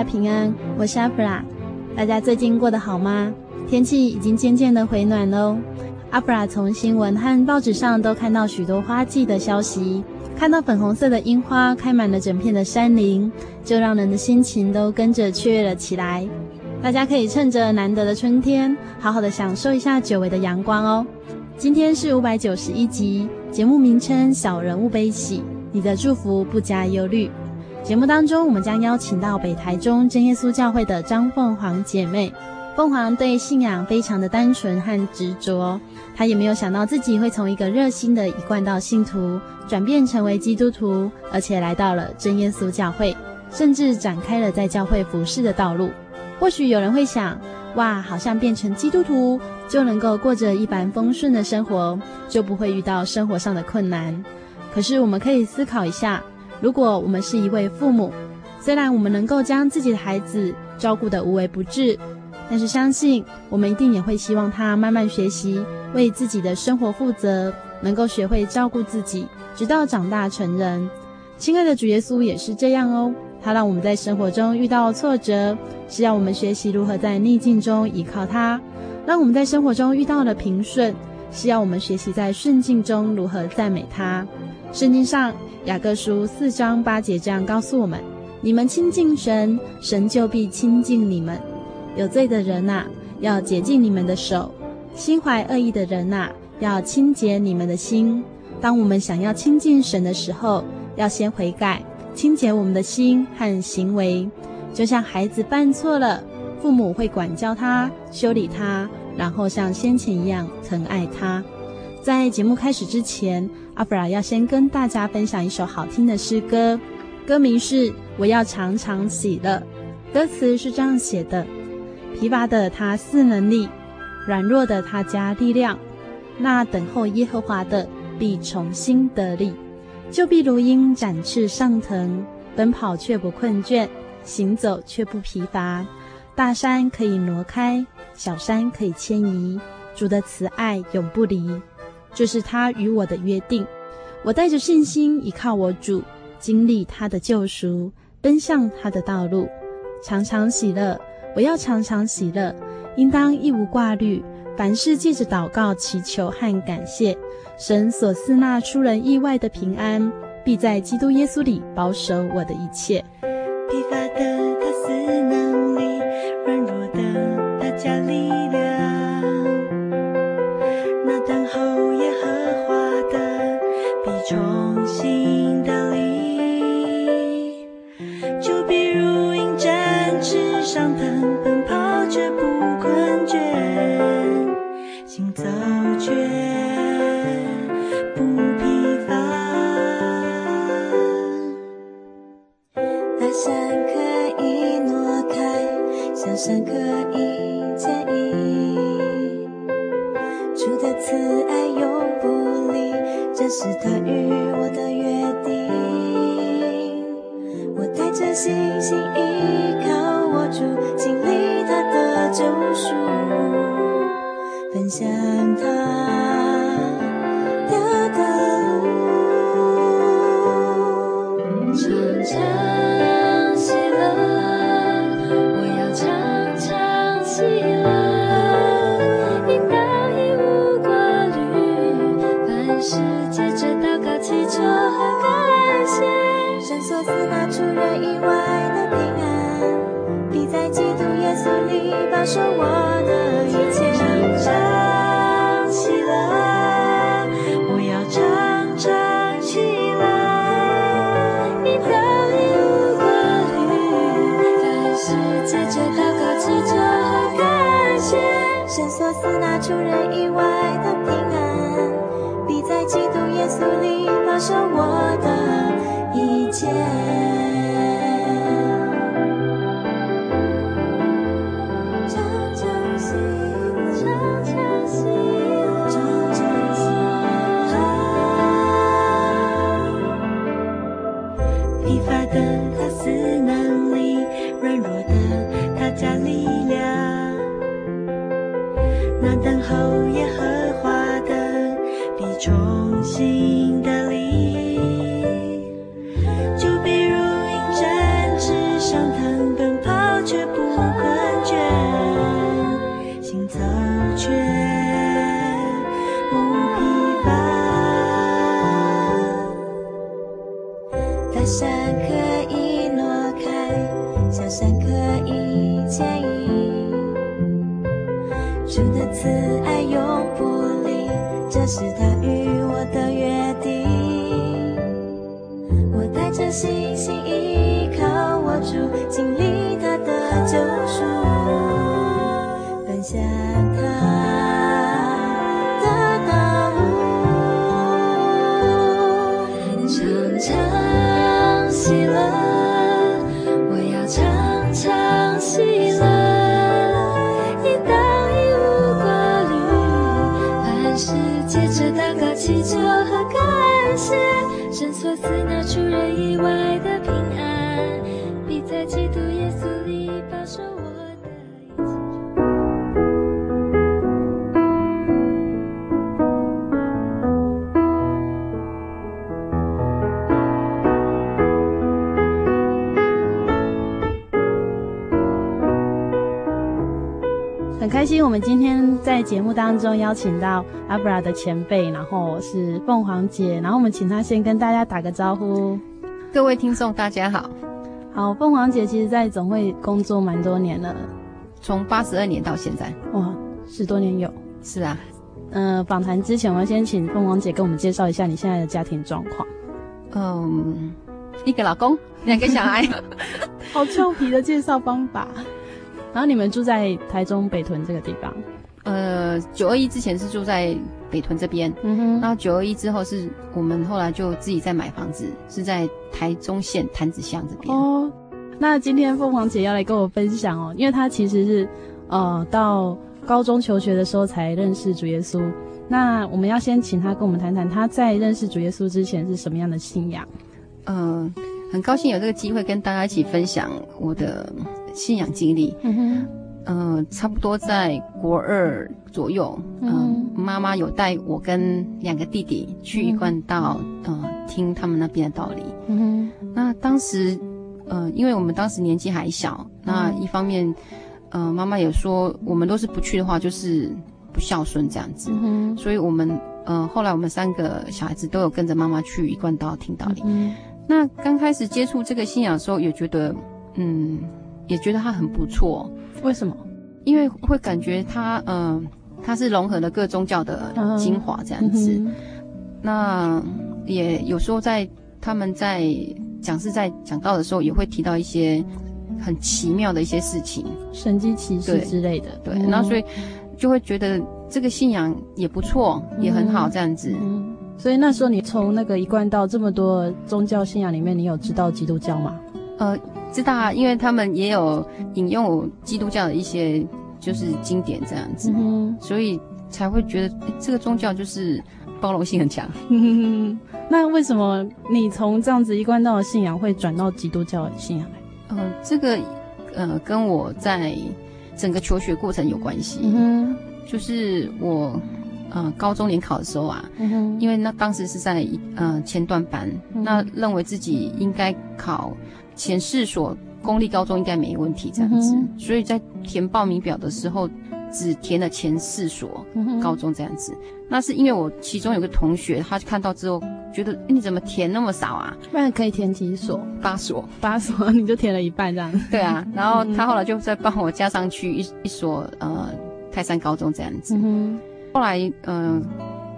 家平安，我是阿弗拉。大家最近过得好吗？天气已经渐渐的回暖喽。阿弗拉从新闻和报纸上都看到许多花季的消息，看到粉红色的樱花开满了整片的山林，就让人的心情都跟着雀跃了起来。大家可以趁着难得的春天，好好的享受一下久违的阳光哦。今天是五百九十一集，节目名称《小人物悲喜》，你的祝福不加忧虑。节目当中，我们将邀请到北台中真耶稣教会的张凤凰姐妹。凤凰对信仰非常的单纯和执着，她也没有想到自己会从一个热心的一贯道信徒转变成为基督徒，而且来到了真耶稣教会，甚至展开了在教会服侍的道路。或许有人会想，哇，好像变成基督徒就能够过着一帆风顺的生活，就不会遇到生活上的困难。可是我们可以思考一下。如果我们是一位父母，虽然我们能够将自己的孩子照顾得无微不至，但是相信我们一定也会希望他慢慢学习为自己的生活负责，能够学会照顾自己，直到长大成人。亲爱的主耶稣也是这样哦，他让我们在生活中遇到挫折，是要我们学习如何在逆境中依靠他；让我们在生活中遇到了平顺，是要我们学习在顺境中如何赞美他。圣经上。雅各书四章八节这样告诉我们：你们亲近神，神就必亲近你们。有罪的人呐、要洁净你们的手；心怀恶意的人呐、要清洁你们的心。当我们想要亲近神的时候，要先悔改，清洁我们的心和行为。就像孩子犯错了，父母会管教他、修理他，然后像先前一样疼爱他。在节目开始之前，阿弗拉要先跟大家分享一首好听的诗歌，歌名是《我要常常喜乐》。歌词是这样写的：疲乏的他赐能力，软弱的他加力量。那等候耶和华的必重新得力，就必如鹰展翅上腾，奔跑却不困倦，行走却不疲乏。大山可以挪开，小山可以迁移，主的慈爱永不离。这是他与我的约定，我带着信心依靠我主，经历他的救赎，奔向他的道路，常常喜乐。我要常常喜乐，应当一无挂虑，凡事借着祷告、祈求和感谢，神所赐那出人意外的平安，必在基督耶稣里保守我的一切。出人意外的平安，你在基督耶稣里保守我的一切。星星依靠我住尽力所赐那出人意外的平安，必在基督耶稣里保守我的一切。开心，我们今天在节目当中邀请到阿布拉的前辈，然后是凤凰姐，然后我们请她先跟大家打个招呼。各位听众，大家好。好，凤凰姐其实在总会工作蛮多年了，从八十二年到现在，哇，十多年有。是啊，嗯、呃，访谈之前，我要先请凤凰姐跟我们介绍一下你现在的家庭状况。嗯，一个老公，两个小孩，好俏皮的介绍方法。然后你们住在台中北屯这个地方，呃，九二一之前是住在北屯这边，嗯哼，然后九二一之后是我们后来就自己在买房子，是在台中县潭子乡这边。哦，那今天凤凰姐要来跟我分享哦，因为她其实是呃到高中求学的时候才认识主耶稣，那我们要先请她跟我们谈谈她在认识主耶稣之前是什么样的信仰。嗯、呃，很高兴有这个机会跟大家一起分享我的。信仰经历，嗯哼，呃，差不多在国二左右，嗯、呃，妈妈有带我跟两个弟弟去一贯道，嗯、呃，听他们那边的道理，嗯哼。那当时，呃，因为我们当时年纪还小，那一方面，呃，妈妈也说我们都是不去的话，就是不孝顺这样子，嗯。所以我们，呃，后来我们三个小孩子都有跟着妈妈去一贯道听道理。嗯，那刚开始接触这个信仰的时候，也觉得，嗯。也觉得他很不错，为什么？因为会感觉他，嗯、呃，他是融合了各宗教的精华这样子。嗯、那也有时候在他们在讲师在讲道的时候，也会提到一些很奇妙的一些事情，神机奇事之类的。对，那、嗯、所以就会觉得这个信仰也不错，嗯、也很好这样子、嗯。所以那时候你从那个一贯到这么多宗教信仰里面，你有知道基督教吗？呃。知道啊，因为他们也有引用基督教的一些就是经典这样子，嗯、所以才会觉得这个宗教就是包容性很强。那为什么你从这样子一贯道的信仰会转到基督教的信仰来？呃，这个呃跟我在整个求学过程有关系。嗯，就是我呃高中联考的时候啊，嗯、因为那当时是在呃前段班，嗯、那认为自己应该考。前四所公立高中应该没问题，这样子，嗯、所以在填报名表的时候，只填了前四所高中这样子。嗯、那是因为我其中有个同学，他看到之后觉得你怎么填那么少啊？不然可以填几所？八所，八所你就填了一半这样。对啊，然后他后来就再帮我加上去一一所呃泰山高中这样子。嗯、后来嗯、呃、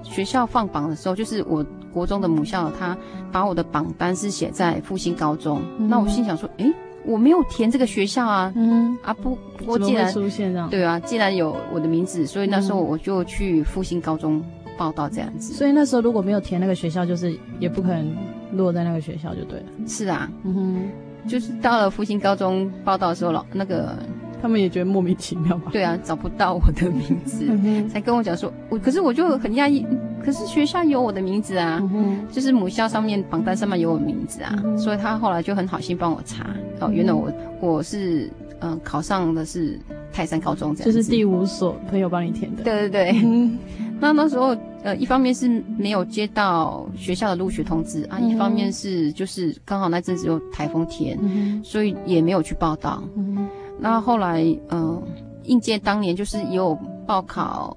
学校放榜的时候，就是我国中的母校，他把我的榜单是写在复兴高中。嗯、那我心想说，诶我没有填这个学校啊，嗯。啊不不过既然出现这样，对啊，既然有我的名字，所以那时候我就去复兴高中报到这样子。所以那时候如果没有填那个学校，就是也不可能落在那个学校就对了。是啊，嗯哼，就是到了复兴高中报到的时候，老那个他们也觉得莫名其妙吧？对啊，找不到我的名字，才跟我讲说，我可是我就很讶异。可是学校有我的名字啊，嗯、就是母校上面榜单上面有我名字啊，嗯、所以他后来就很好心帮我查，哦，原来我我是嗯、呃、考上的是泰山高中这样子，就是第五所朋友帮你填的。对对对，嗯、那那时候呃一方面是没有接到学校的入学通知啊，嗯、一方面是就是刚好那阵子有台风天，嗯、所以也没有去报道。嗯、那后来嗯、呃、应届当年就是有报考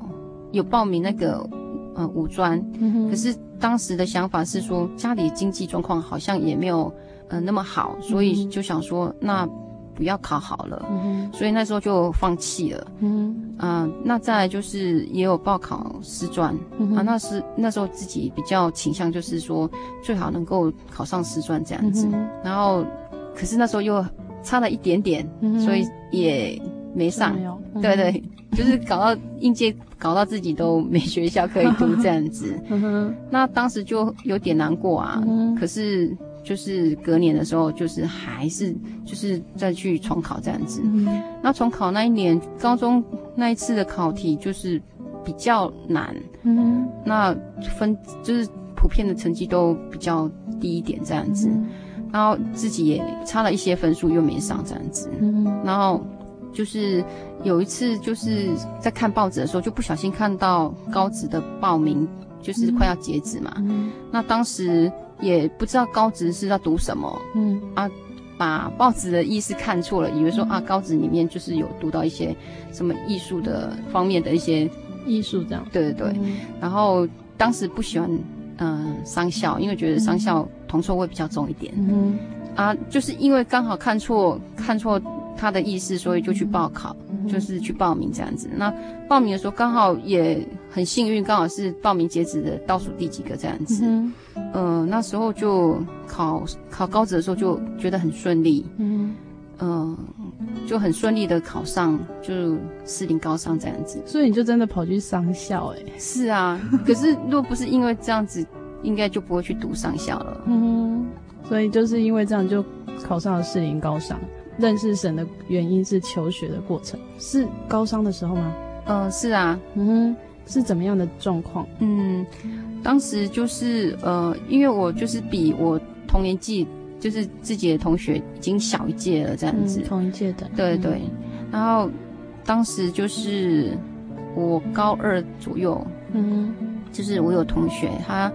有报名那个。嗯，五专，可是当时的想法是说，家里经济状况好像也没有嗯、呃、那么好，所以就想说那不要考好了，嗯、所以那时候就放弃了。嗯，啊，那再来就是也有报考师专，嗯、啊，那是那时候自己比较倾向就是说最好能够考上师专这样子，嗯、然后可是那时候又差了一点点，嗯、所以也没上。嗯、对对。就是搞到应届，搞到自己都没学校可以读这样子，那当时就有点难过啊。可是就是隔年的时候，就是还是就是再去重考这样子。那重考那一年，高中那一次的考题就是比较难，那分就是普遍的成绩都比较低一点这样子，然后自己也差了一些分数，又没上这样子，然后。就是有一次，就是在看报纸的时候，就不小心看到高职的报名，就是快要截止嘛。嗯、那当时也不知道高职是要读什么，嗯啊，把报纸的意思看错了，以为说啊，高职里面就是有读到一些什么艺术的方面的一些艺术这样。对对对。嗯、然后当时不喜欢嗯、呃、商校，因为觉得商校铜臭味比较重一点。嗯啊，就是因为刚好看错看错。他的意思，所以就去报考，嗯、就是去报名这样子。那报名的时候刚好也很幸运，刚好是报名截止的倒数第几个这样子。嗯，呃，那时候就考考高职的时候就觉得很顺利。嗯，呃，就很顺利的考上，就四零高上这样子。所以你就真的跑去商校哎、欸？是啊，可是若不是因为这样子，应该就不会去读上校了。嗯，所以就是因为这样就考上了士林高商。认识神的原因是求学的过程，是高商的时候吗？呃，是啊，嗯哼，是怎么样的状况？嗯，当时就是呃，因为我就是比我同年纪，就是自己的同学已经小一届了，这样子，嗯、同一届的，对对。嗯、然后当时就是我高二左右，嗯哼，就是我有同学，他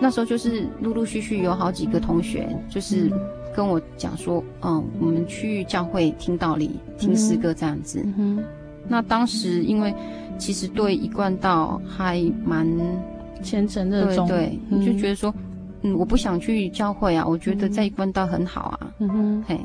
那时候就是陆陆续续有好几个同学，就是。嗯跟我讲说，嗯，我们去教会听道理、听诗歌这样子。嗯哼。那当时因为其实对一贯道还蛮虔诚热衷，对，你、嗯、就觉得说，嗯，我不想去教会啊，我觉得在一贯道很好啊。嗯哼。嘿，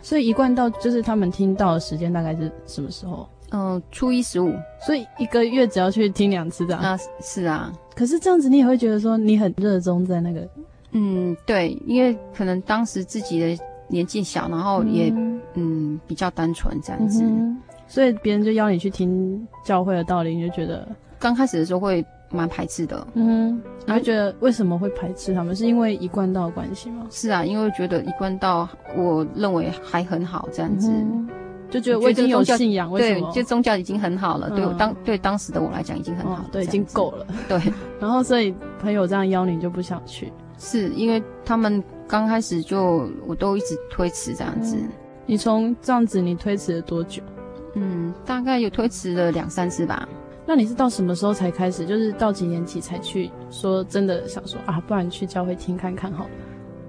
所以一贯道就是他们听到的时间大概是什么时候？嗯，初一十五。所以一个月只要去听两次这样。啊，是啊。可是这样子你也会觉得说你很热衷在那个。嗯，对，因为可能当时自己的年纪小，然后也嗯，嗯比较单纯这样子，嗯、所以别人就邀你去听教会的道理，你就觉得刚开始的时候会蛮排斥的，嗯，你会觉得为什么会排斥他们？是因为一贯道的关系吗？是啊，因为觉得一贯道我认为还很好这样子，嗯、就觉得我已经有信仰，对，就宗教已经很好了，嗯、对我当对当时的我来讲已经很好了，对，已经够了，对，然后所以朋友这样邀你就不想去。是因为他们刚开始就我都一直推迟这样子。嗯、你从这样子你推迟了多久？嗯，大概有推迟了两三次吧。那你是到什么时候才开始？就是到几年级才去说真的想说啊，不然去教会听看看好了。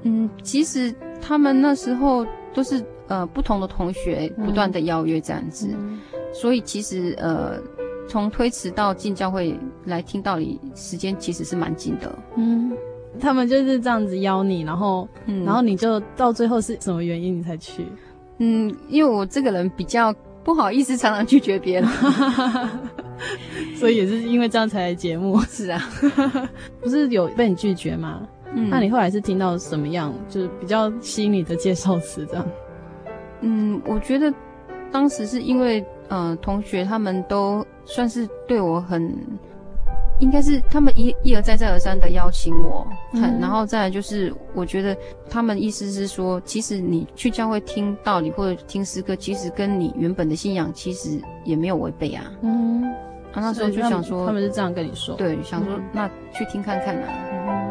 嗯，其实他们那时候都是呃不同的同学不断的邀约这样子，嗯、所以其实呃从推迟到进教会来听道理，时间其实是蛮紧的。嗯，他们就是这样子邀你，然后，嗯，然后你就到最后是什么原因你才去？嗯，因为我这个人比较不好意思，常常拒绝别人，所以也是因为这样才来节目。是啊，不是有被你拒绝吗？嗯，那你后来是听到什么样，就是比较吸引你的介绍词这样？嗯，我觉得当时是因为，呃，同学他们都算是对我很，应该是他们一一而再再而三的邀请我，嗯，然后再来就是，我觉得他们意思是说，其实你去教会听道理或者听诗歌，其实跟你原本的信仰其实也没有违背啊。嗯，啊，那时候就想说，他们是这样跟你说，对，想说，嗯，那去听看看啊。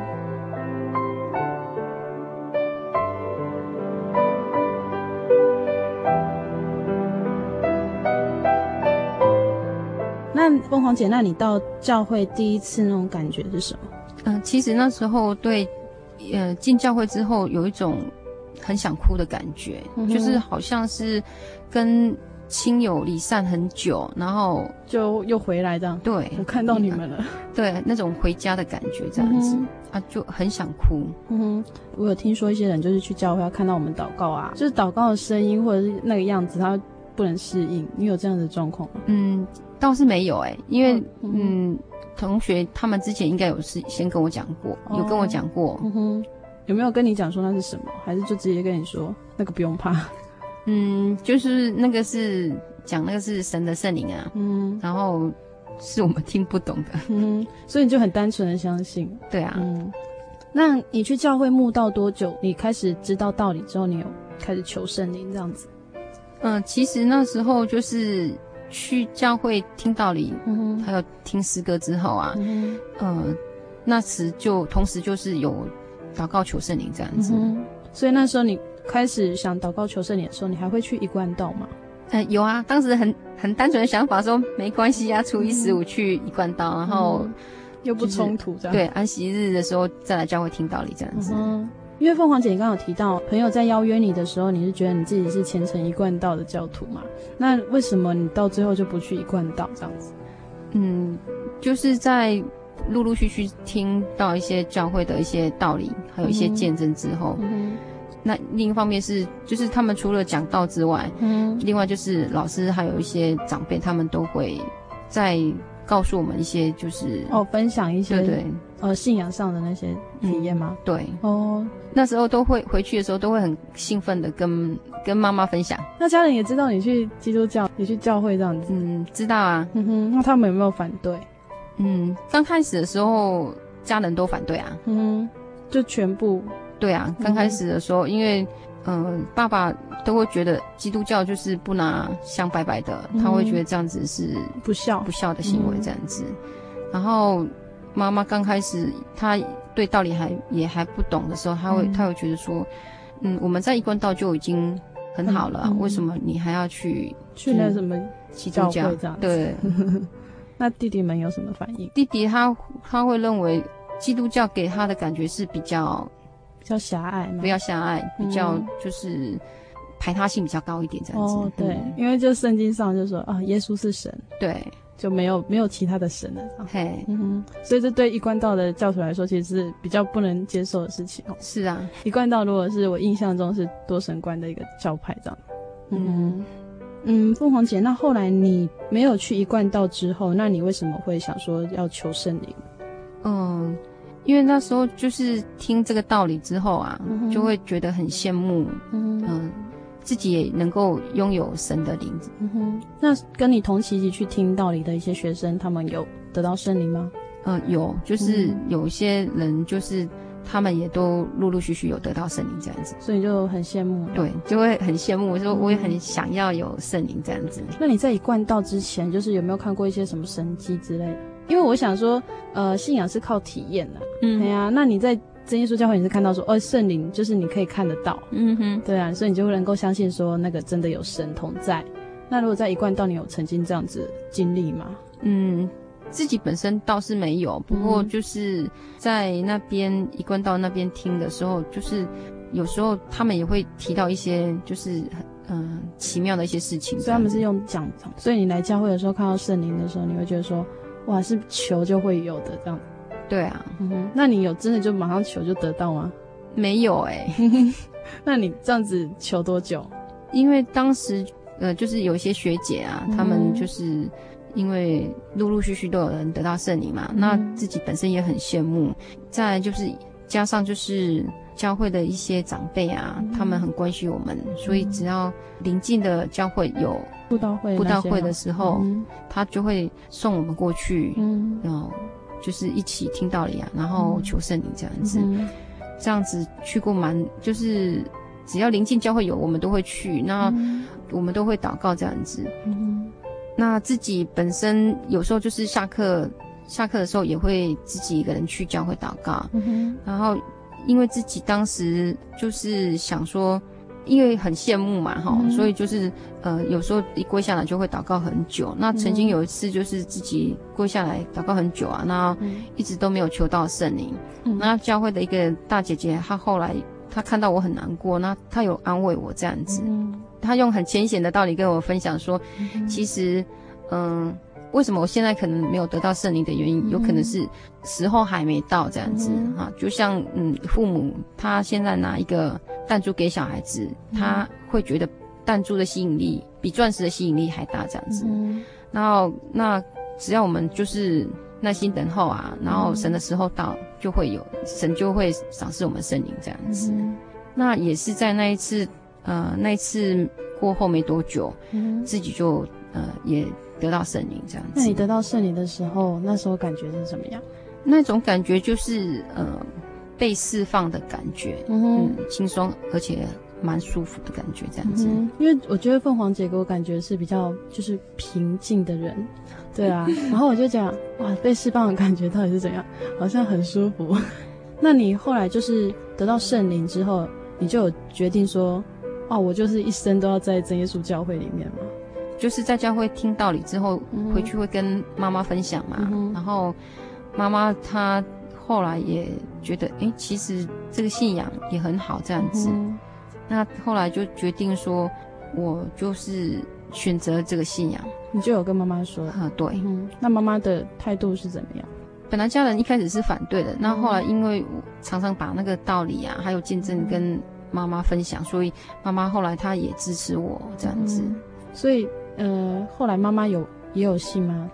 那凤凰姐，那你到教会第一次那种感觉是什么？嗯、呃，其实那时候对，呃，进教会之后有一种很想哭的感觉，嗯、就是好像是跟亲友离散很久，然后就又回来这样。对，我看到你们了。对，那种回家的感觉这样子、嗯、啊，就很想哭。嗯哼，我有听说一些人就是去教会要看到我们祷告啊，就是祷告的声音或者是那个样子，他不能适应。你有这样的状况吗？嗯。倒是没有哎、欸，因为嗯，嗯，同学他们之前应该有事先跟我讲过，哦、有跟我讲过，嗯哼，有没有跟你讲说那是什么？还是就直接跟你说那个不用怕？嗯，就是那个是讲那个是神的圣灵啊，嗯，然后是我们听不懂的，嗯，所以你就很单纯的相信，对啊，嗯，那你去教会慕道多久？你开始知道道理之后，你有开始求圣灵这样子？嗯，其实那时候就是。去教会听道理，嗯，还有听诗歌之后啊，嗯呃，那时就同时就是有祷告求圣灵这样子，嗯，所以那时候你开始想祷告求圣灵的时候，你还会去一贯道吗？嗯、呃，有啊，当时很很单纯的想法说没关系啊，初一十五去一贯道，嗯，然后，就是，又不冲突这样，对，安息日的时候再来教会听道理这样子。嗯因为凤凰姐，你刚刚有提到朋友在邀约你的时候，你是觉得你自己是虔诚一贯道的教徒嘛？那为什么你到最后就不去一贯道这样子？嗯，就是在陆陆续续听到一些教会的一些道理，还有一些见证之后，嗯、那另一方面是，就是他们除了讲道之外，嗯，另外就是老师还有一些长辈，他们都会在。告诉我们一些就是哦，分享一些对对呃信仰上的那些体验吗？嗯？对哦，那时候都会回去的时候都会很兴奋的跟跟妈妈分享。那家人也知道你去基督教，你去教会这样子？嗯，知道啊。嗯哼，那他们有没有反对？嗯，刚开始的时候家人都反对啊。嗯哼，就全部对啊。刚开始的时候，嗯、因为。嗯、呃，爸爸都会觉得基督教就是不拿香拜拜的，嗯、他会觉得这样子是不孝不孝的行为这样子。嗯、然后妈妈刚开始她对道理还也还不懂的时候，她会她、嗯、会觉得说，嗯，我们在一贯道就已经很好了，嗯、为什么你还要去去那什么基督教？对。那弟弟们有什么反应？弟弟他他会认为基督教给他的感觉是比较。比较狭隘吗？不要狭隘，比较就是排他性比较高一点这样子。哦，对，嗯、因为就圣经上就说啊，耶稣是神，对，就没有没有其他的神了。嘿，所以这对一贯道的教徒来说，其实是比较不能接受的事情哦。是啊，一贯道如果是我印象中是多神观的一个教派这样。嗯嗯，凤凰姐，那后来你没有去一贯道之后，那你为什么会想说要求圣灵？嗯。因为那时候就是听这个道理之后啊，嗯、就会觉得很羡慕，嗯，呃、自己也能够拥有神的灵。嗯哼，那跟你同期一起去听道理的一些学生，他们有得到圣灵吗？嗯、呃，有，就是有一些人，就是他们也都陆陆续续有得到圣灵这样子，所以就很羡慕。对，就会很羡慕，我说我也很想要有圣灵这样子。嗯、那你在一贯道之前，就是有没有看过一些什么神迹之类的？因为我想说，呃，信仰是靠体验的。嗯，对啊。那你在真耶稣教会，你是看到说，哦，圣灵就是你可以看得到。嗯哼，对啊，所以你就会能够相信说，那个真的有神同在。那如果在一贯道，你有曾经这样子经历吗？嗯，自己本身倒是没有，不过就是在那边一贯道那边听的时候，就是有时候他们也会提到一些，就是嗯、呃、奇妙的一些事情。所以他们是用讲，所以你来教会的时候看到圣灵的时候，你会觉得说，哇，是求就会有的这样。对啊，嗯哼，那你有真的就马上求就得到吗？没有哎、欸，那你这样子求多久？因为当时呃，就是有一些学姐啊，嗯、他们就是因为陆陆续续都有人得到圣灵嘛、嗯，那自己本身也很羡慕。再来就是加上就是教会的一些长辈啊、嗯，他们很关心我们，所以只要临近的教会有布道会、布道会的时候、嗯，他就会送我们过去，嗯，然后就是一起听道理啊，然后求圣灵这样子。嗯这样子去过蛮，就是只要临近教会有，我们都会去。那我们都会祷告这样子。嗯，那自己本身有时候就是下课，下课的时候也会自己一个人去教会祷告。嗯，然后因为自己当时就是想说。因为很羡慕嘛，哈、嗯，所以就是呃，有时候一跪下来就会祷告很久。那曾经有一次就是自己跪下来祷告很久啊，那一直都没有求到圣灵。嗯、那教会的一个大姐姐，她后来她看到我很难过，那她有安慰我这样子。嗯、她用很浅显的道理跟我分享说，嗯、其实，嗯、呃。为什么我现在可能没有得到圣灵的原因，嗯，有可能是时候还没到这样子哈，嗯，就像嗯，父母他现在拿一个弹珠给小孩子，嗯，他会觉得弹珠的吸引力比钻石的吸引力还大这样子。嗯，然后那只要我们就是耐心等候啊，然后神的时候到，就会有神就会赏赐我们圣灵这样子，嗯。那也是在那一次呃那一次过后没多久，嗯，自己就呃也。得到圣灵这样子，那你得到圣灵的时候，那时候感觉是怎么样？那种感觉就是呃被释放的感觉，嗯，轻松而且蛮舒服的感觉，这样子。嗯，因为我觉得凤凰姐给我感觉是比较就是平静的人，对啊。然后我就讲哇，被释放的感觉到底是怎样？好像很舒服。那你后来就是得到圣灵之后，你就有决定说，哦，我就是一生都要在真耶稣教会里面吗？就是在教会听道理之后，回去会跟妈妈分享嘛。嗯、然后妈妈她后来也觉得，哎，其实这个信仰也很好，这样子、嗯。那后来就决定说，我就是选择这个信仰。你就有跟妈妈说？啊，对。嗯、那妈妈的态度是怎么样？本来家人一开始是反对的，那后来因为我常常把那个道理啊，还有见证跟妈妈分享，所以妈妈后来她也支持我这样子。嗯、所以。呃，后来妈妈有也有信吗？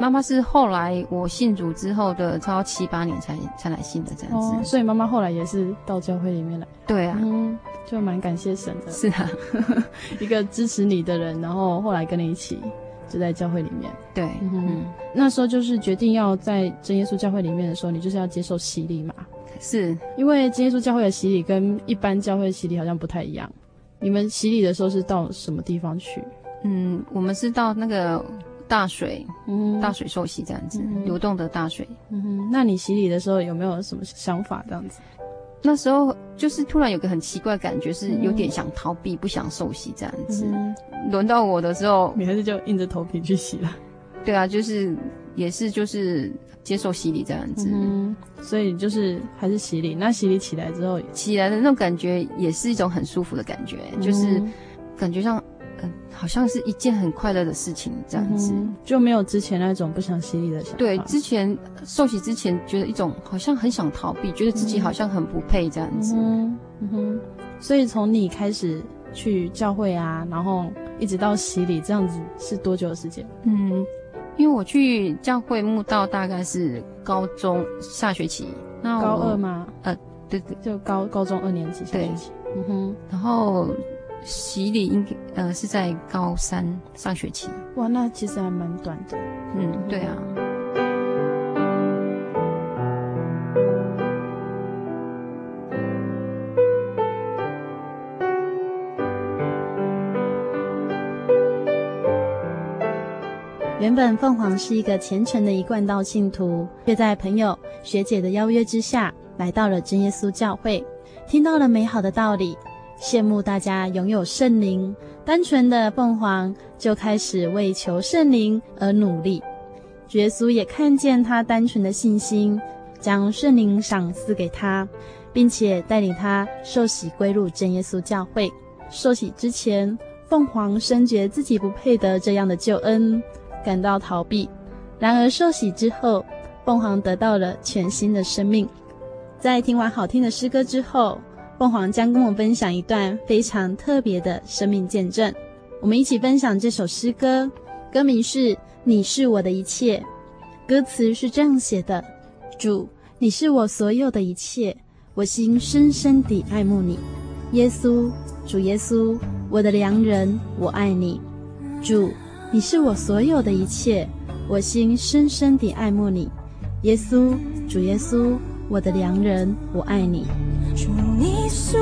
妈妈是后来我信主之后的，超七八年才才来信的这样子。哦，所以妈妈后来也是到教会里面来。对啊，嗯，就蛮感谢神的。是啊，一个支持你的人，然后后来跟你一起就在教会里面。对，嗯，嗯，那时候就是决定要在真耶稣教会里面的时候，你就是要接受洗礼嘛？是，因为真耶稣教会的洗礼跟一般教会的洗礼好像不太一样。你们洗礼的时候是到什么地方去？嗯，我们是到那个大水，嗯，大水受洗这样子，嗯，流动的大水。嗯哼，那你洗礼的时候有没有什么想法这样子？那时候就是突然有个很奇怪的感觉，是有点想逃避，嗯，不想受洗这样子。轮，嗯，到我的时候，你还是就硬着头皮去洗了。对啊，就是也是就是接受洗礼这样子。嗯，所以就是还是洗礼。那洗礼起来之后，起来的那种感觉也是一种很舒服的感觉，嗯，就是感觉像。好像是一件很快乐的事情，这样子，嗯，就没有之前那种不想洗礼的想法。对，之前受洗之前，觉得一种好像很想逃避，觉得自己好像很不配这样子。嗯嗯哼。所以从你开始去教会啊，然后一直到洗礼这样子，是多久的时间？嗯，因为我去教会慕道大概是高中下学期，那高二吗？呃，对对，就高高中二年级下学期。嗯哼，然后。洗礼应该呃是在高三上学期。哇，那其实还蛮短的。嗯，对啊。原本凤凰是一个虔诚的一贯道信徒，却在朋友学姐的邀约之下，来到了真耶稣教会，听到了美好的道理。羡慕大家拥有圣灵，单纯的凤凰就开始为求圣灵而努力。耶稣也看见他单纯的信心，将圣灵赏赐给他，并且带领他受洗归入真耶稣教会。受洗之前，凤凰深觉自己不配得这样的救恩，感到逃避。然而受洗之后，凤凰得到了全新的生命。在听完好听的诗歌之后，凤凰将跟我分享一段非常特别的生命见证。我们一起分享这首诗歌，歌名是《你是我的一切》，歌词是这样写的：主，你是我所有的一切，我心深深地爱慕你。耶稣，主耶稣，我的良人，我爱你。主，你是我所有的一切，我心深深地爱慕你。耶稣，主耶稣。我的良人，我爱你。主，你是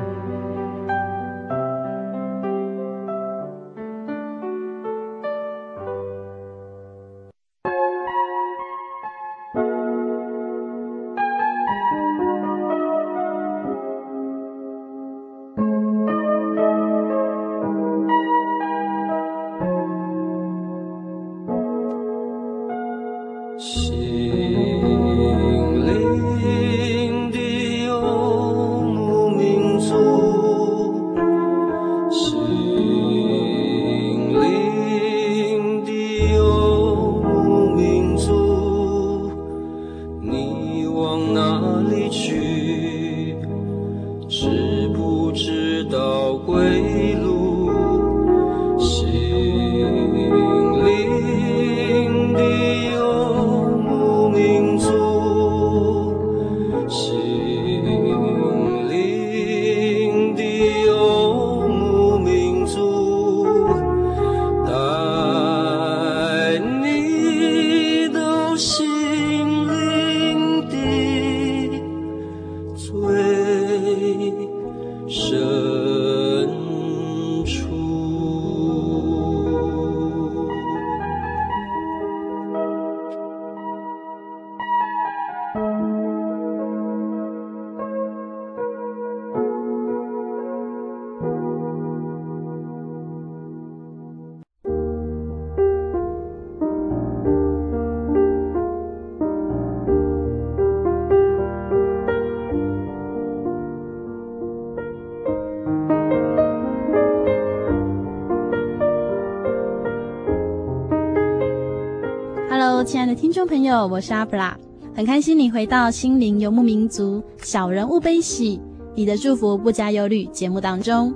友，我是阿普拉，很开心你回到心灵游牧民族小人物悲喜，你的祝福不加忧虑节目当中。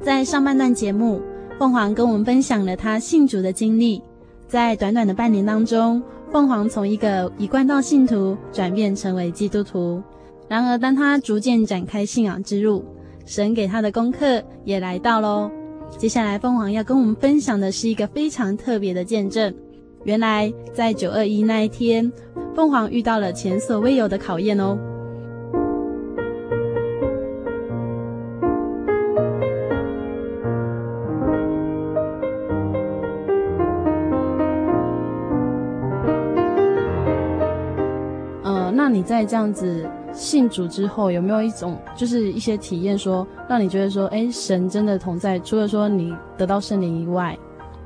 在上半段节目，凤凰跟我们分享了他信主的经历，在短短的半年当中，凤凰从一个一贯道信徒转变成为基督徒。然而，当他逐渐展开信仰之路，神给他的功课也来到喽。接下来，凤凰要跟我们分享的是一个非常特别的见证。原来在九二一那一天，凤凰遇到了前所未有的考验哦。那你在这样子信主之后，有没有一种就是一些体验，说让你觉得说，哎，神真的同在？除了说你得到圣灵以外，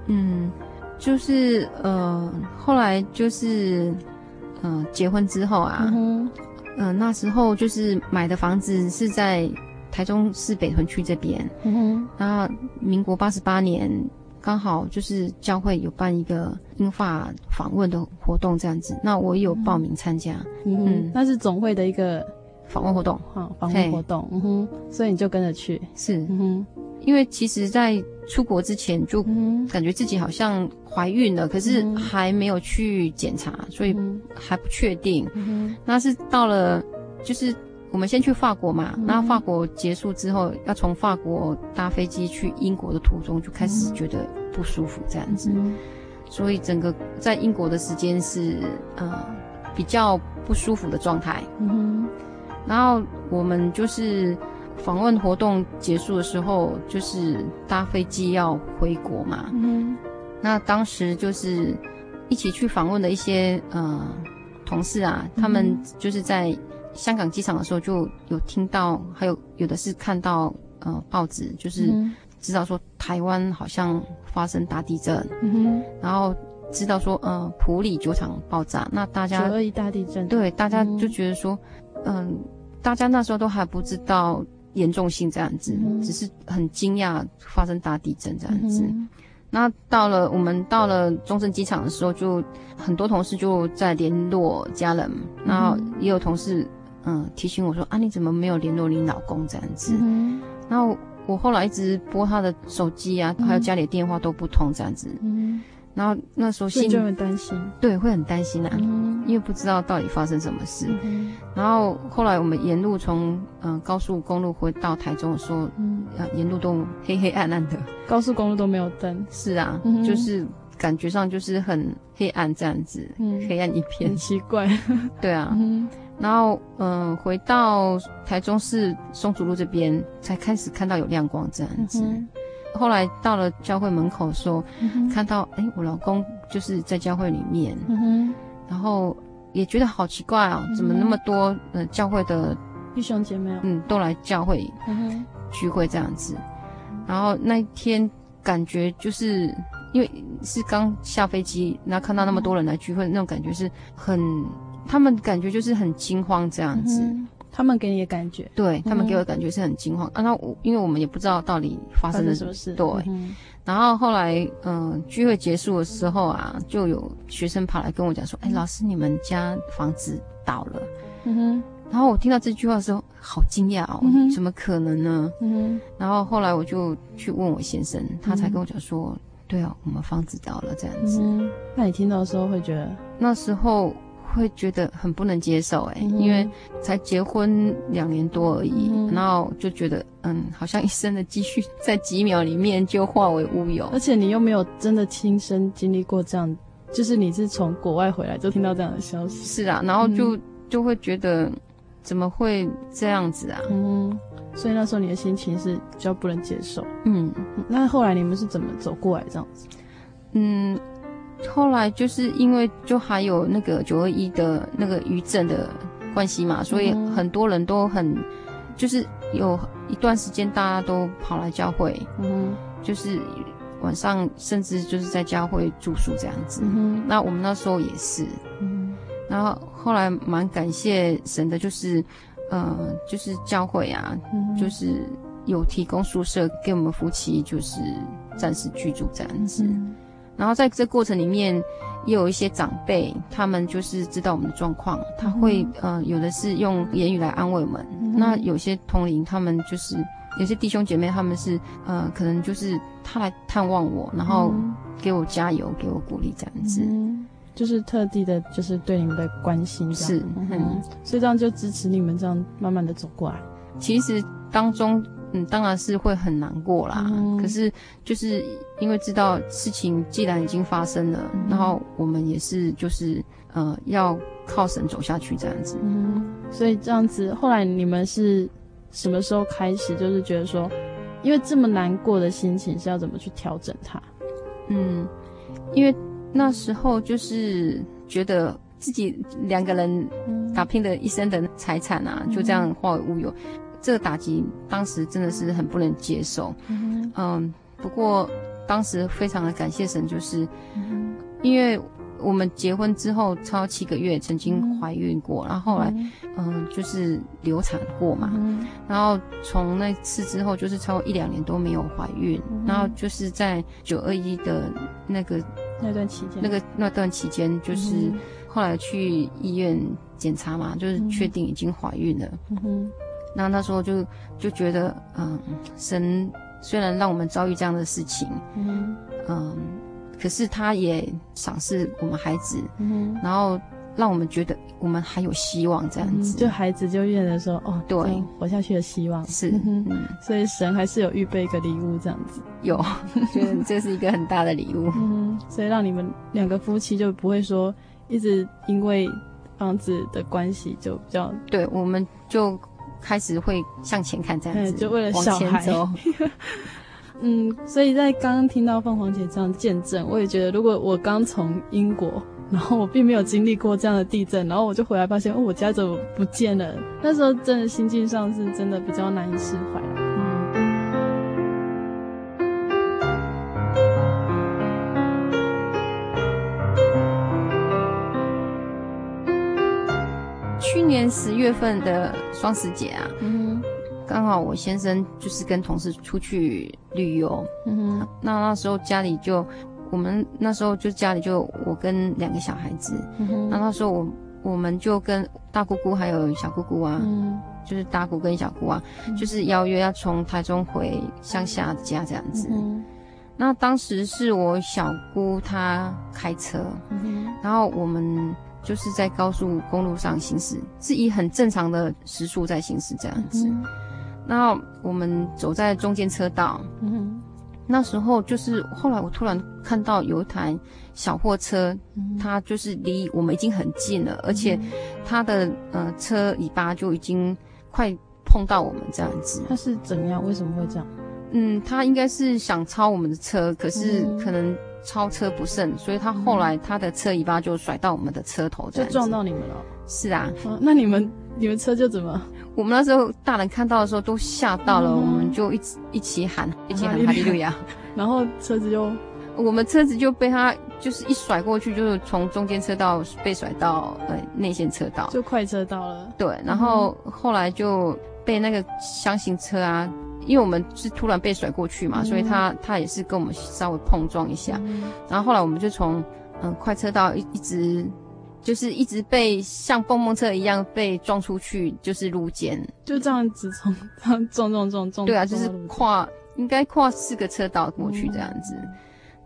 嗯，就是呃，后来就是呃，结婚之后啊，嗯、呃，那时候就是买的房子是在台中市北屯区这边，嗯哼，然后民国八十八年。刚好就是教会有办一个英法访问的活动，这样子，那我也有报名参加。嗯，嗯，那是总会的一个访问活动，哈，访问活动。嗯哼，所以你就跟着去。是，嗯哼，因为其实，在出国之前就感觉自己好像怀孕了，可是还没有去检查，所以还不确定。嗯，那是到了就是。我们先去法国嘛，然后法国结束之后，要从法国搭飞机去英国的途中，就开始觉得不舒服这样子，所以整个在英国的时间是呃比较不舒服的状态。嗯，然后我们就是访问活动结束的时候，就是搭飞机要回国嘛。嗯，那当时就是一起去访问的一些呃同事啊，他们就是在。香港机场的时候就有听到，还有有的是看到呃报纸，就是知道说台湾好像发生大地震，嗯哼，然后知道说呃普里酒厂爆炸，那大家九二一大地震，对，大家就觉得说，嗯、呃，大家那时候都还不知道严重性这样子，嗯、只是很惊讶发生大地震这样子。嗯那到了我们到了中正机场的时候，就很多同事就在联络家人，然后也有同事嗯提醒我说啊，你怎么没有联络你老公？这样子？嗯、然后我后来一直拨他的手机啊，还有家里的电话都不通这样子。嗯然后那时候心就很担心，对，会很担心啊，嗯、因为不知道到底发生什么事。嗯、然后后来我们沿路从嗯、呃、高速公路回到台中的时候，嗯，啊，沿路都黑黑暗暗的，高速公路都没有灯。是啊，嗯、就是感觉上就是很黑暗这样子，嗯、黑暗一片，很奇怪。对啊，嗯、然后嗯、呃、回到台中市松竹路这边，才开始看到有亮光这样子。嗯后来到了教会门口的时候，嗯、看到哎，我老公就是在教会里面，嗯、然后也觉得好奇怪啊、哦，嗯、怎么那么多呃教会的弟兄姐妹嗯都来教会聚会这样子，嗯、然后那一天感觉就是因为是刚下飞机，然后看到那么多人来聚会，嗯、那种感觉是很，他们感觉就是很惊慌这样子。嗯他们给你的感觉，对他们给我的感觉是很惊慌、嗯、啊。那我因为我们也不知道到底发生了什么事，对。嗯、然后后来，嗯、呃，聚会结束的时候啊，就有学生跑来跟我讲说：“哎、欸，老师，你们家房子倒了。”嗯哼。然后我听到这句话的时候，好惊讶哦，嗯、怎么可能呢？嗯哼。然后后来我就去问我先生，他才跟我讲说：“嗯、对啊，我们房子倒了这样子。嗯”那你听到的时候会觉得那时候。会觉得很不能接受哎、欸，嗯、因为才结婚两年多而已，嗯、然后就觉得嗯，好像一生的积蓄在几秒里面就化为乌有。而且你又没有真的亲身经历过这样，就是你是从国外回来就听到这样的消息。是啊，然后就、嗯、就会觉得怎么会这样子啊？嗯，所以那时候你的心情是比较不能接受。嗯，那后来你们是怎么走过来这样子？嗯。后来就是因为就还有那个九二一的那个余震的关系嘛，所以很多人都很，就是有一段时间大家都跑来教会，嗯，就是晚上甚至就是在教会住宿这样子。嗯，那我们那时候也是，嗯，然后后来蛮感谢神的，就是，呃，就是教会啊，就是有提供宿舍给我们夫妻，就是暂时居住这样子。然后在这过程里面，也有一些长辈，他们就是知道我们的状况，他会呃，有的是用言语来安慰我们。嗯、那有些同龄，他们就是有些弟兄姐妹，他们是呃，可能就是他来探望我，然后给我加油，给我鼓励这样子，嗯、就是特地的，就是对你们的关心。是，嗯，所以这样就支持你们这样慢慢的走过来。其实当中。嗯，当然是会很难过啦。嗯、可是就是因为知道事情既然已经发生了，嗯、然后我们也是就是呃要靠神走下去这样子。嗯，所以这样子，后来你们是什么时候开始就是觉得说，因为这么难过的心情是要怎么去调整它？嗯，因为那时候就是觉得自己两个人打拼的一生的财产啊，就这样化为乌有，这个打击当时真的是很不能接受。嗯，不过当时非常的感谢神，就是因为。我们结婚之后超七个月，曾经怀孕过，嗯、然后后来，嗯、呃，就是流产过嘛，嗯、然后从那次之后，就是超过一两年都没有怀孕，嗯、然后就是在九二一的那个那段期间，那个那段期间，就是后来去医院检查嘛，就是确定已经怀孕了，嗯哼，然后那时候就就觉得，嗯，神虽然让我们遭遇这样的事情，嗯。嗯。可是他也赏识我们孩子，嗯、然后让我们觉得我们还有希望这样子，嗯、就孩子就变得说哦，对，活下去的希望。是，嗯，所以神还是有预备一个礼物这样子，有，觉得这是一个很大的礼物，嗯，所以让你们两个夫妻就不会说一直因为房子的关系就比较，对，我们就开始会向前看这样子，就为了小孩。嗯，所以在刚刚听到凤凰姐这样见证，我也觉得，如果我刚从英国，然后我并没有经历过这样的地震，然后我就回来发现，哦，我家怎么不见了？那时候真的心境上是真的比较难以释怀。嗯，年十月份的双十节啊，嗯。刚好我先生就是跟同事出去旅游，嗯哼，那那时候家里就我们那时候就家里就我跟两个小孩子，嗯哼，那那时候我我们就跟大姑姑还有小姑姑啊，嗯，就是大姑跟小姑啊，嗯，就是邀约要从台中回乡下家这样子，嗯，那当时是我小姑她开车，嗯哼，然后我们就是在高速公路上行驶，是以很正常的时速在行驶这样子。嗯然后我们走在中间车道，嗯，那时候就是后来我突然看到有一台小货车，嗯、它就是离我们已经很近了，嗯、而且它的呃车尾巴就已经快碰到我们这样子。它是怎样？为什么会这样？嗯，他应该是想超我们的车，可是可能超车不慎，所以他后来他的车尾巴就甩到我们的车头，就撞到你们了。是啊，啊，那你们你们车就怎么？我们那时候大人看到的时候都吓到了，嗯、我们就一起一起喊，一起喊哈利路亚，然后车子就，我们车子就被他就是一甩过去，就是从中间车道被甩到呃内线车道，就快车道了。对，然后后来就被那个厢型车啊，因为我们是突然被甩过去嘛，嗯、所以他他也是跟我们稍微碰撞一下，嗯、然后后来我们就从嗯、呃、快车道一一直。就是一直被像蹦蹦车一样被撞出去，就是路肩，就这样子从这样撞撞撞撞。对啊，就是跨应该跨四个车道过去这样子，嗯、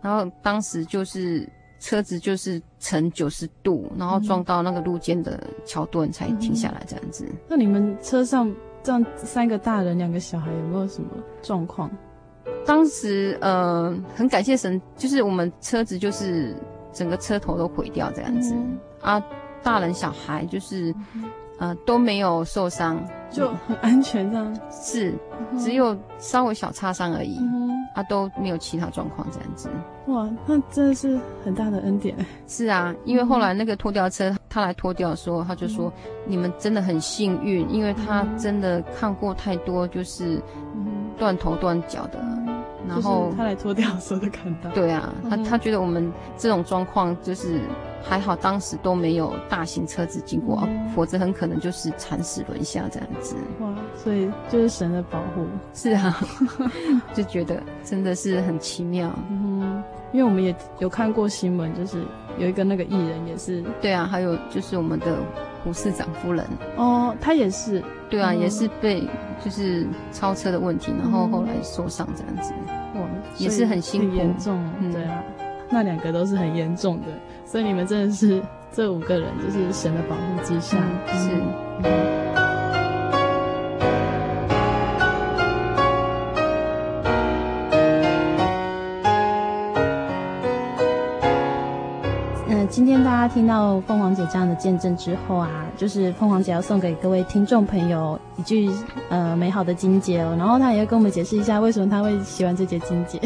然后当时就是车子就是呈九十度，然后撞到那个路肩的桥墩才停下来这样子。嗯、那你们车上这样三个大人两个小孩有没有什么状况？当时呃很感谢神，就是我们车子就是整个车头都毁掉这样子。嗯啊，大人小孩就是，呃，都没有受伤，就很安全这样。是，只有稍微小擦伤而已，嗯、啊，都没有其他状况这样子。哇，那真的是很大的恩典。是啊，因为后来那个拖吊车他来拖吊的时候，他就说、嗯、你们真的很幸运，因为他真的看过太多就是断头断脚的。然后他来拖吊的时候就看到，对啊，他他觉得我们这种状况就是还好，当时都没有大型车子经过，嗯、否则很可能就是惨死轮下这样子。哇，所以就是神的保护。是啊，就觉得真的是很奇妙。嗯，因为我们也有看过新闻，就是有一个那个艺人也是。对啊，还有就是我们的胡市长夫人。哦，他也是。对啊，嗯、也是被就是超车的问题，然后后来受伤这样子，哇，也是很辛苦，很严重，嗯、对啊，那两个都是很严重的，所以你们真的是这五个人就是神的保护之下，嗯、是。嗯今天大家听到凤凰姐这样的见证之后啊，就是凤凰姐要送给各位听众朋友一句呃美好的金节哦，然后她也要跟我们解释一下为什么她会喜欢这节金节。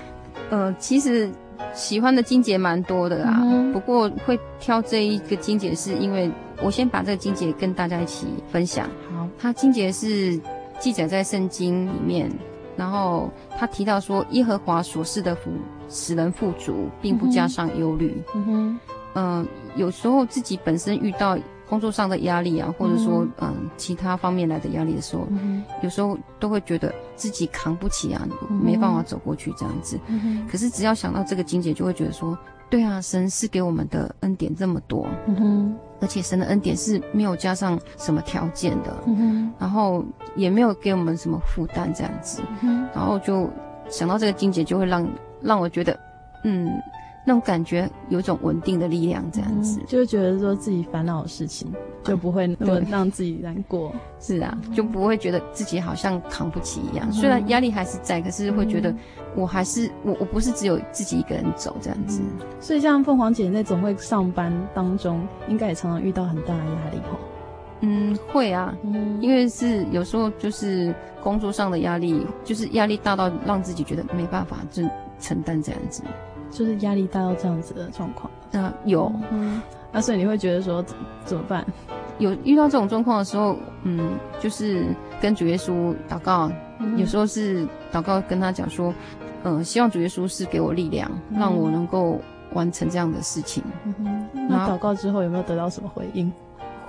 呃，其实喜欢的金节蛮多的啦，嗯、不过会挑这一个金节，是因为我先把这个金节跟大家一起分享。好，它金节是记载在圣经里面，然后他提到说，耶和华所示的福使人富足，并不加上忧虑。嗯哼，嗯、呃，有时候自己本身遇到。工作上的压力啊，或者说嗯其他方面来的压力的时候，嗯、有时候都会觉得自己扛不起啊，嗯、没办法走过去这样子。嗯、可是只要想到这个金姐，就会觉得说，对啊，神是给我们的恩典这么多，嗯、而且神的恩典是没有加上什么条件的，嗯、然后也没有给我们什么负担这样子，嗯、然后就想到这个金姐，就会让让我觉得，嗯。那种感觉有一种稳定的力量，这样子、嗯、就会觉得说自己烦恼的事情就不会那么让自己难过。是啊，就不会觉得自己好像扛不起一样。嗯、虽然压力还是在，可是会觉得我还是我，我不是只有自己一个人走这样子。嗯、所以像凤凰姐那种会上班当中，应该也常常遇到很大的压力吼。嗯，会啊，嗯、因为是有时候就是工作上的压力，就是压力大到让自己觉得没办法就承担这样子。就是压力大到这样子的状况，那有，嗯，那所以你会觉得说怎么办？有遇到这种状况的时候，嗯，就是跟主耶稣祷告，嗯、有时候是祷告跟他讲说，嗯、呃，希望主耶稣是给我力量，嗯、让我能够完成这样的事情。嗯哼，那祷告之后有没有得到什么回应？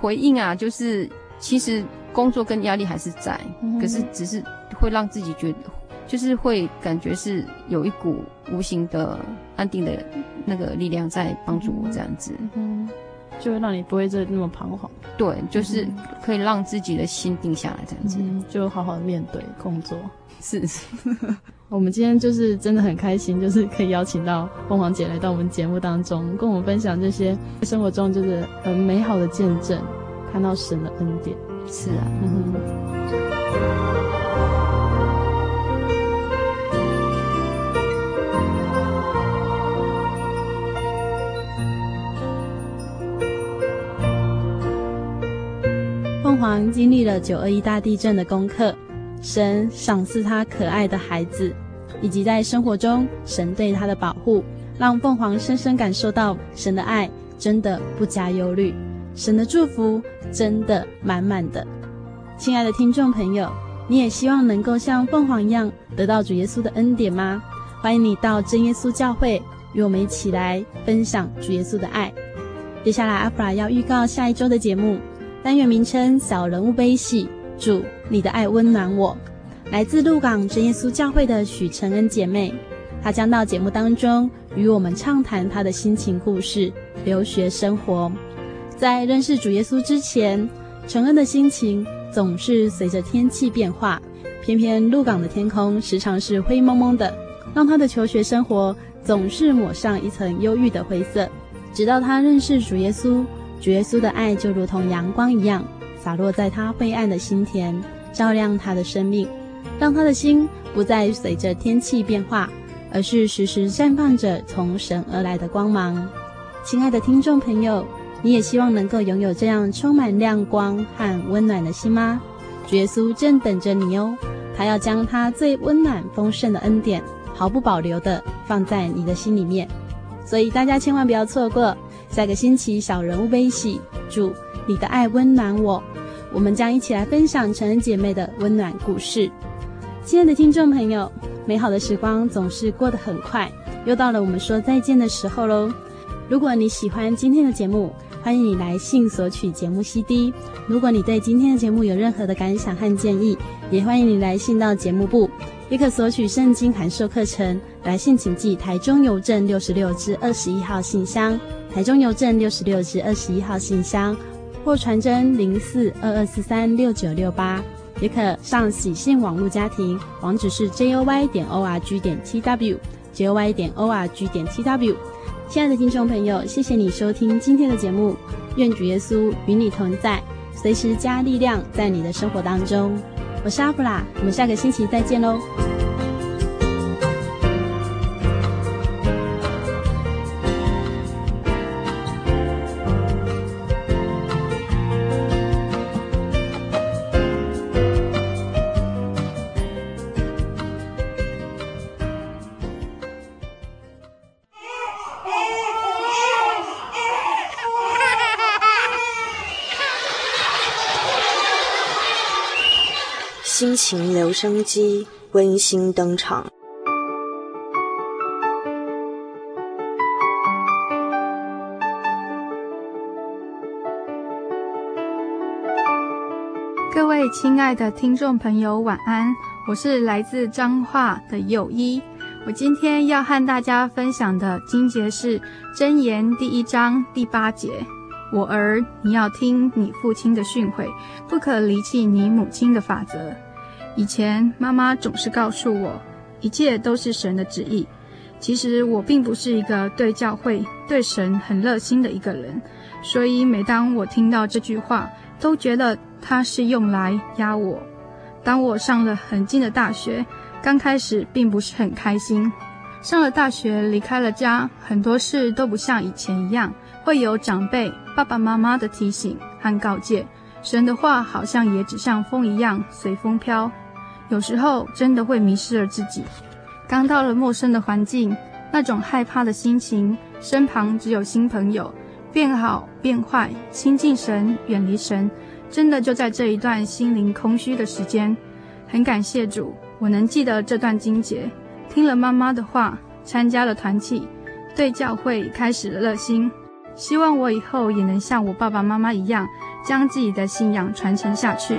回应啊，就是其实工作跟压力还是在，嗯、可是只是会让自己觉得。就是会感觉是有一股无形的安定的那个力量在帮助我这样子，嗯，就会让你不会再那么彷徨。对，就是可以让自己的心定下来这样子，嗯、就好好的面对工作。是，我们今天就是真的很开心，就是可以邀请到凤凰姐来到我们节目当中，跟我们分享这些生活中就是很美好的见证，看到神的恩典。是啊，嗯哼。凤凰经历了九二一大地震的功课，神赏赐他可爱的孩子，以及在生活中神对他的保护，让凤凰深深感受到神的爱真的不加忧虑，神的祝福真的满满的。亲爱的听众朋友，你也希望能够像凤凰一样得到主耶稣的恩典吗？欢迎你到真耶稣教会与我们一起来分享主耶稣的爱。接下来阿弗拉要预告下一周的节目。单元名称：小人物悲喜，主你的爱温暖我。来自鹿港真耶稣教会的许承恩姐妹，她将到节目当中与我们畅谈她的心情故事、留学生活。在认识主耶稣之前，承恩的心情总是随着天气变化，偏偏鹿港的天空时常是灰蒙蒙的，让她的求学生活总是抹上一层忧郁的灰色。直到她认识主耶稣。主耶稣的爱就如同阳光一样，洒落在他灰暗的心田，照亮他的生命，让他的心不再随着天气变化，而是时时绽放着从神而来的光芒。亲爱的听众朋友，你也希望能够拥有这样充满亮光和温暖的心吗？主耶稣正等着你哦，他要将他最温暖丰盛的恩典毫不保留地放在你的心里面，所以大家千万不要错过。下个星期，小人物悲喜，祝你的爱温暖我。我们将一起来分享成人姐妹的温暖故事。亲爱的听众朋友，美好的时光总是过得很快，又到了我们说再见的时候喽。如果你喜欢今天的节目，欢迎你来信索取节目 CD。如果你对今天的节目有任何的感想和建议，也欢迎你来信到节目部，也可索取圣经函授课程。来信请寄台中邮政六十六至二十一号信箱，台中邮政六十六至二十一号信箱，或传真零四二二四三六九六八，也可上喜信网络家庭，网址是 j o y 点 o r g 点 t w，j o y 点 o r g 点 t w。亲爱的听众朋友，谢谢你收听今天的节目，愿主耶稣与你同在，随时加力量在你的生活当中。我是阿布拉，我们下个星期再见喽。心情留声机温馨登场。各位亲爱的听众朋友，晚安！我是来自彰化的友一。我今天要和大家分享的经节是《箴言》第一章第八节：“我儿，你要听你父亲的训诲，不可离弃你母亲的法则。”以前妈妈总是告诉我，一切都是神的旨意。其实我并不是一个对教会、对神很热心的一个人，所以每当我听到这句话，都觉得它是用来压我。当我上了很近的大学。刚开始并不是很开心，上了大学，离开了家，很多事都不像以前一样，会有长辈、爸爸妈妈的提醒和告诫，神的话好像也只像风一样随风飘，有时候真的会迷失了自己。刚到了陌生的环境，那种害怕的心情，身旁只有新朋友，变好变坏，亲近神，远离神，真的就在这一段心灵空虚的时间，很感谢主。我能记得这段经节，听了妈妈的话，参加了团契，对教会开始了热心。希望我以后也能像我爸爸妈妈一样，将自己的信仰传承下去。